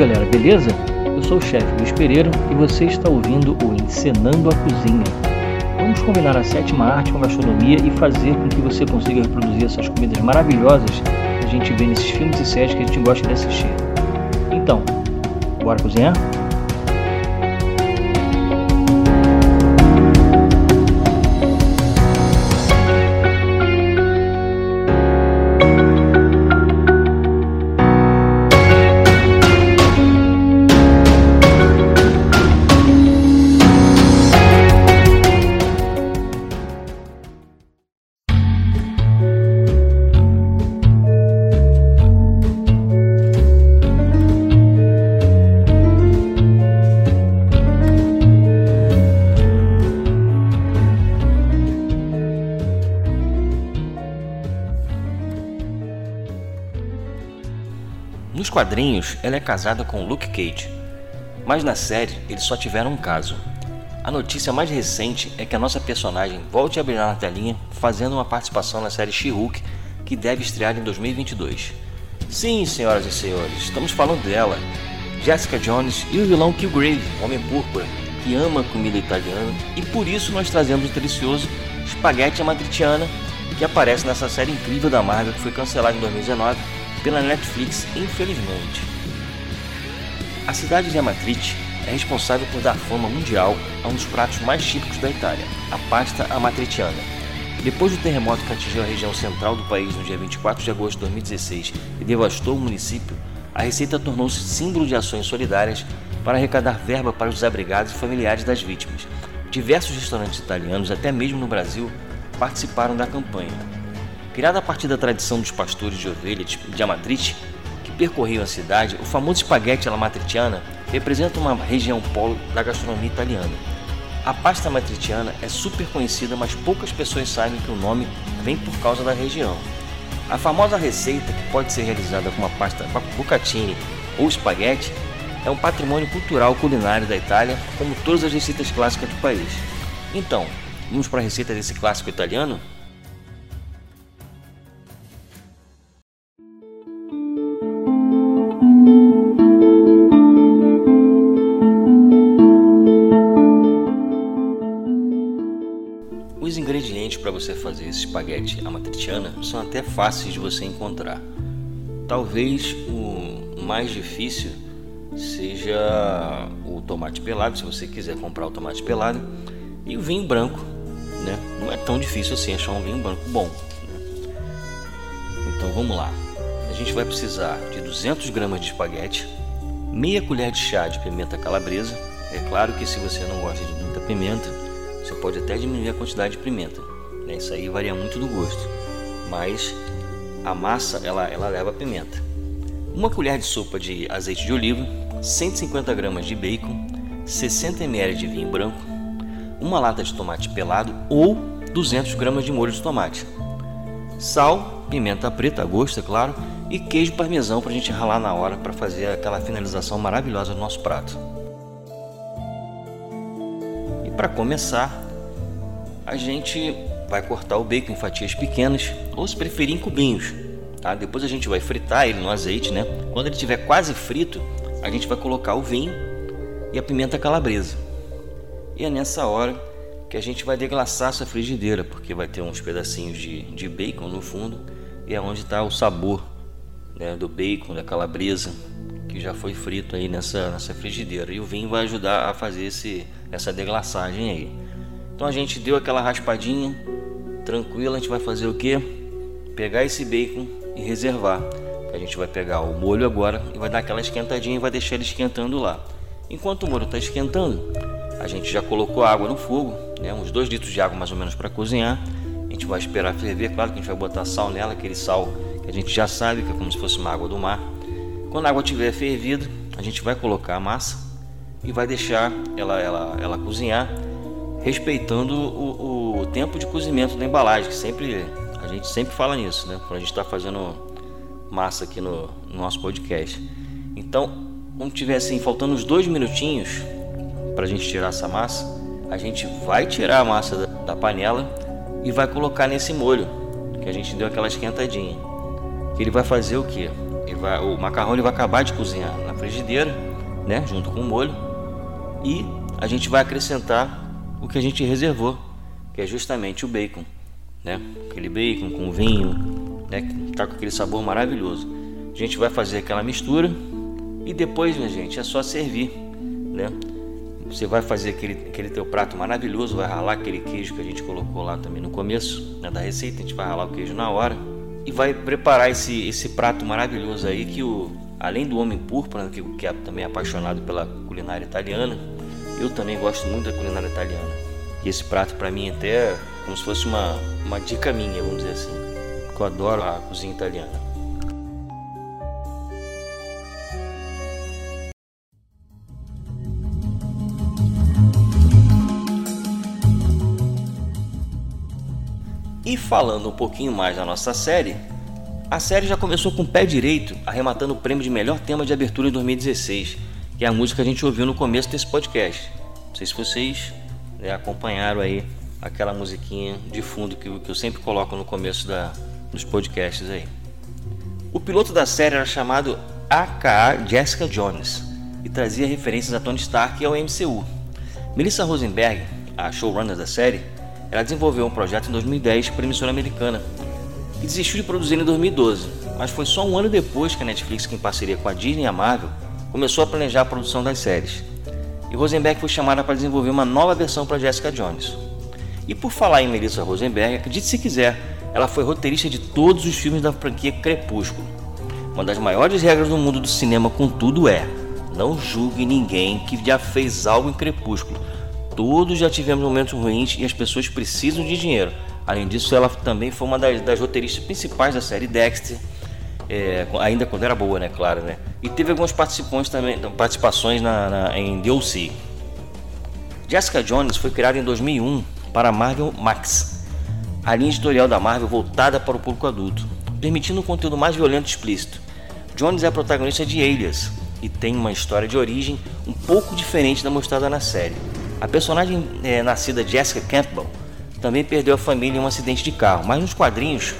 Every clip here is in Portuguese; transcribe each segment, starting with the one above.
galera, beleza? Eu sou o chefe Luiz Pereira e você está ouvindo o Encenando a Cozinha. Vamos combinar a sétima arte com a gastronomia e fazer com que você consiga reproduzir essas comidas maravilhosas que a gente vê nesses filmes e séries que a gente gosta de assistir. Então, bora cozinhar? Nos quadrinhos, ela é casada com Luke Cage, mas na série eles só tiveram um caso. A notícia mais recente é que a nossa personagem volte a brilhar na telinha, fazendo uma participação na série She-Hulk, que deve estrear em 2022. Sim, senhoras e senhores, estamos falando dela, Jessica Jones e o vilão Killgrave, Homem Púrpura, que ama comida italiana e por isso nós trazemos o delicioso Spaghetti Amatriciana, que aparece nessa série incrível da Marvel que foi cancelada em 2019 pela Netflix, infelizmente. A cidade de Amatrice é responsável por dar fama mundial a um dos pratos mais típicos da Itália, a pasta amatriciana. Depois do terremoto que atingiu a região central do país no dia 24 de agosto de 2016 e devastou o município, a receita tornou-se símbolo de ações solidárias para arrecadar verba para os desabrigados e familiares das vítimas. Diversos restaurantes italianos, até mesmo no Brasil, participaram da campanha. Criada a partir da tradição dos pastores de ovelhas de Amatrice, que percorriam a cidade, o famoso espaguete alla matriciana representa uma região polo da gastronomia italiana. A pasta matriciana é super conhecida, mas poucas pessoas sabem que o nome vem por causa da região. A famosa receita, que pode ser realizada com uma pasta bucatini ou espaguete, é um patrimônio cultural culinário da Itália, como todas as receitas clássicas do país. Então, vamos para a receita desse clássico italiano? Você fazer esse espaguete amatriciana são até fáceis de você encontrar. Talvez o mais difícil seja o tomate pelado, se você quiser comprar o tomate pelado, e o vinho branco, né? Não é tão difícil assim achar um vinho branco bom. Né? Então vamos lá. A gente vai precisar de 200 gramas de espaguete, meia colher de chá de pimenta calabresa. É claro que se você não gosta de muita pimenta, você pode até diminuir a quantidade de pimenta. Né? Isso aí varia muito do gosto. Mas a massa ela, ela leva pimenta. Uma colher de sopa de azeite de oliva, 150 gramas de bacon, 60 ml de vinho branco, uma lata de tomate pelado ou 200 gramas de molho de tomate, sal, pimenta preta a gosto, é claro, e queijo parmesão para a gente ralar na hora para fazer aquela finalização maravilhosa do nosso prato. E para começar, a gente vai cortar o bacon em fatias pequenas ou se preferir em cubinhos. Tá? Depois a gente vai fritar ele no azeite, né? Quando ele estiver quase frito, a gente vai colocar o vinho e a pimenta calabresa. E é nessa hora que a gente vai deglaçar essa frigideira, porque vai ter uns pedacinhos de, de bacon no fundo e é onde está o sabor né, do bacon, da calabresa que já foi frito aí nessa, nessa frigideira. E o vinho vai ajudar a fazer esse, essa deglaçagem aí. Então a gente deu aquela raspadinha, tranquila, a gente vai fazer o que? Pegar esse bacon e reservar. A gente vai pegar o molho agora e vai dar aquela esquentadinha e vai deixar ele esquentando lá. Enquanto o molho está esquentando, a gente já colocou água no fogo, né, uns 2 litros de água mais ou menos para cozinhar. A gente vai esperar ferver, claro que a gente vai botar sal nela, aquele sal que a gente já sabe que é como se fosse uma água do mar. Quando a água tiver fervido, a gente vai colocar a massa e vai deixar ela, ela, ela cozinhar, respeitando o, o tempo de cozimento da embalagem, que sempre a gente sempre fala nisso, né? Quando a gente está fazendo massa aqui no, no, nosso podcast. Então, quando tiver assim, faltando uns dois minutinhos para a gente tirar essa massa, a gente vai tirar a massa da, da panela e vai colocar nesse molho que a gente deu aquela esquentadinha. Que ele vai fazer o que? vai, o macarrão ele vai acabar de cozinhar na frigideira, né, junto com o molho, e a gente vai acrescentar o que a gente reservou, que é justamente o bacon, né? Aquele bacon com vinho, né, que tá com aquele sabor maravilhoso. A gente vai fazer aquela mistura e depois, minha gente, é só servir, né? Você vai fazer aquele, aquele teu prato maravilhoso, vai ralar aquele queijo que a gente colocou lá também no começo né, da receita, a gente vai ralar o queijo na hora e vai preparar esse, esse prato maravilhoso aí que o além do homem púrpura, que, que é também apaixonado pela culinária italiana, eu também gosto muito da culinária italiana. E esse prato para mim até é como se fosse uma, uma dica minha, vamos dizer assim. Que eu adoro a cozinha italiana. E falando um pouquinho mais da nossa série, a série já começou com o pé direito, arrematando o prêmio de melhor tema de abertura em 2016, que é a música que a gente ouviu no começo desse podcast. Não sei se vocês né, acompanharam aí aquela musiquinha de fundo que, que eu sempre coloco no começo da, dos podcasts aí. O piloto da série era chamado AKA Jessica Jones e trazia referências a Tony Stark e ao MCU. Melissa Rosenberg, a showrunner da série, ela desenvolveu um projeto em 2010 para a emissora americana e desistiu de produzir em 2012, mas foi só um ano depois que a Netflix, em parceria com a Disney e a Marvel, começou a planejar a produção das séries. E Rosenberg foi chamada para desenvolver uma nova versão para Jessica Jones. E por falar em Melissa Rosenberg, acredite se quiser, ela foi roteirista de todos os filmes da franquia Crepúsculo. Uma das maiores regras do mundo do cinema, contudo, é: não julgue ninguém que já fez algo em Crepúsculo Todos já tivemos momentos ruins e as pessoas precisam de dinheiro. Além disso, ela também foi uma das, das roteiristas principais da série Dexter, é, ainda quando era boa, né? Claro, né? E teve algumas participações também, participações na, na, em DLC. Jessica Jones foi criada em 2001 para Marvel Max, a linha editorial da Marvel voltada para o público adulto, permitindo um conteúdo mais violento e explícito. Jones é a protagonista de Alias e tem uma história de origem um pouco diferente da mostrada na série. A personagem é, nascida Jessica Campbell também perdeu a família em um acidente de carro, mas nos quadrinhos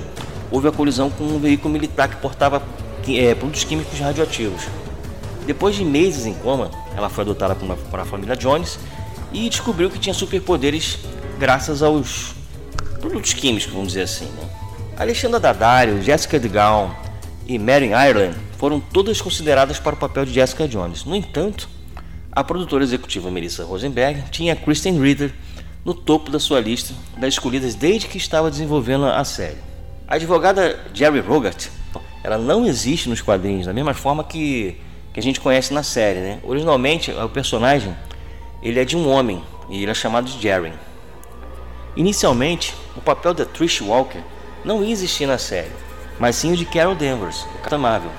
houve a colisão com um veículo militar que portava é, produtos químicos radioativos. Depois de meses em coma, ela foi adotada por, uma, por a família Jones e descobriu que tinha superpoderes graças aos produtos químicos, vamos dizer assim. Né? Alexandra Daddario, Jessica DeGaun e Mary Ireland foram todas consideradas para o papel de Jessica Jones. No entanto, a produtora executiva Melissa Rosenberg tinha Kristen Ritter no topo da sua lista das escolhidas desde que estava desenvolvendo a série. A advogada Jerry Rogart, ela não existe nos quadrinhos da mesma forma que, que a gente conhece na série, né? Originalmente, o personagem ele é de um homem e ele é chamado de Jerry. Inicialmente, o papel da Trish Walker não ia existir na série, mas sim o de Carol Danvers, o Capitão Marvel.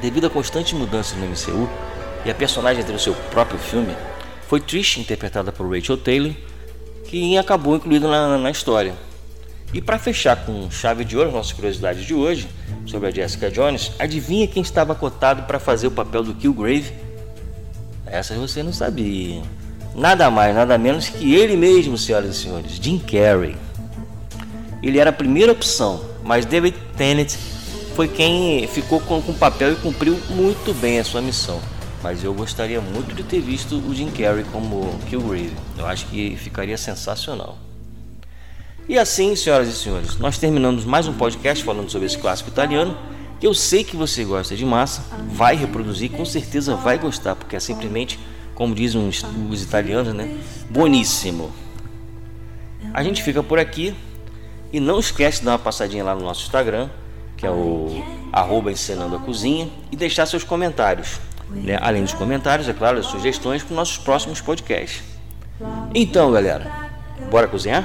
Devido a constantes mudanças no MCU, e a personagem teve o seu próprio filme, foi Trish, interpretada por Rachel Taylor, que acabou incluído na, na história. E para fechar com chave de ouro nossa curiosidade de hoje sobre a Jessica Jones, adivinha quem estava cotado para fazer o papel do Killgrave? Essa você não sabia. Nada mais, nada menos que ele mesmo, senhoras e senhores, Jim Carrey. Ele era a primeira opção, mas David Tennant foi quem ficou com, com o papel e cumpriu muito bem a sua missão mas eu gostaria muito de ter visto o Jim Carrey como Killgrave. Eu acho que ficaria sensacional. E assim, senhoras e senhores, nós terminamos mais um podcast falando sobre esse clássico italiano. Que eu sei que você gosta de massa, vai reproduzir, com certeza vai gostar, porque é simplesmente, como dizem os, os italianos, né? Boníssimo. A gente fica por aqui e não esquece de dar uma passadinha lá no nosso Instagram, que é o arroba a cozinha, e deixar seus comentários né? além dos comentários, é claro, as sugestões para os nossos próximos podcasts. Então, galera, bora cozinhar?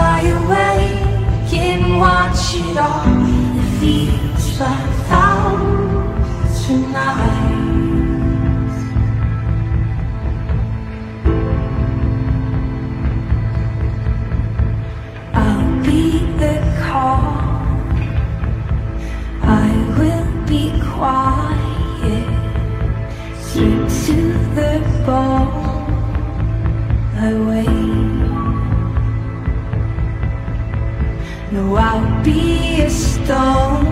stone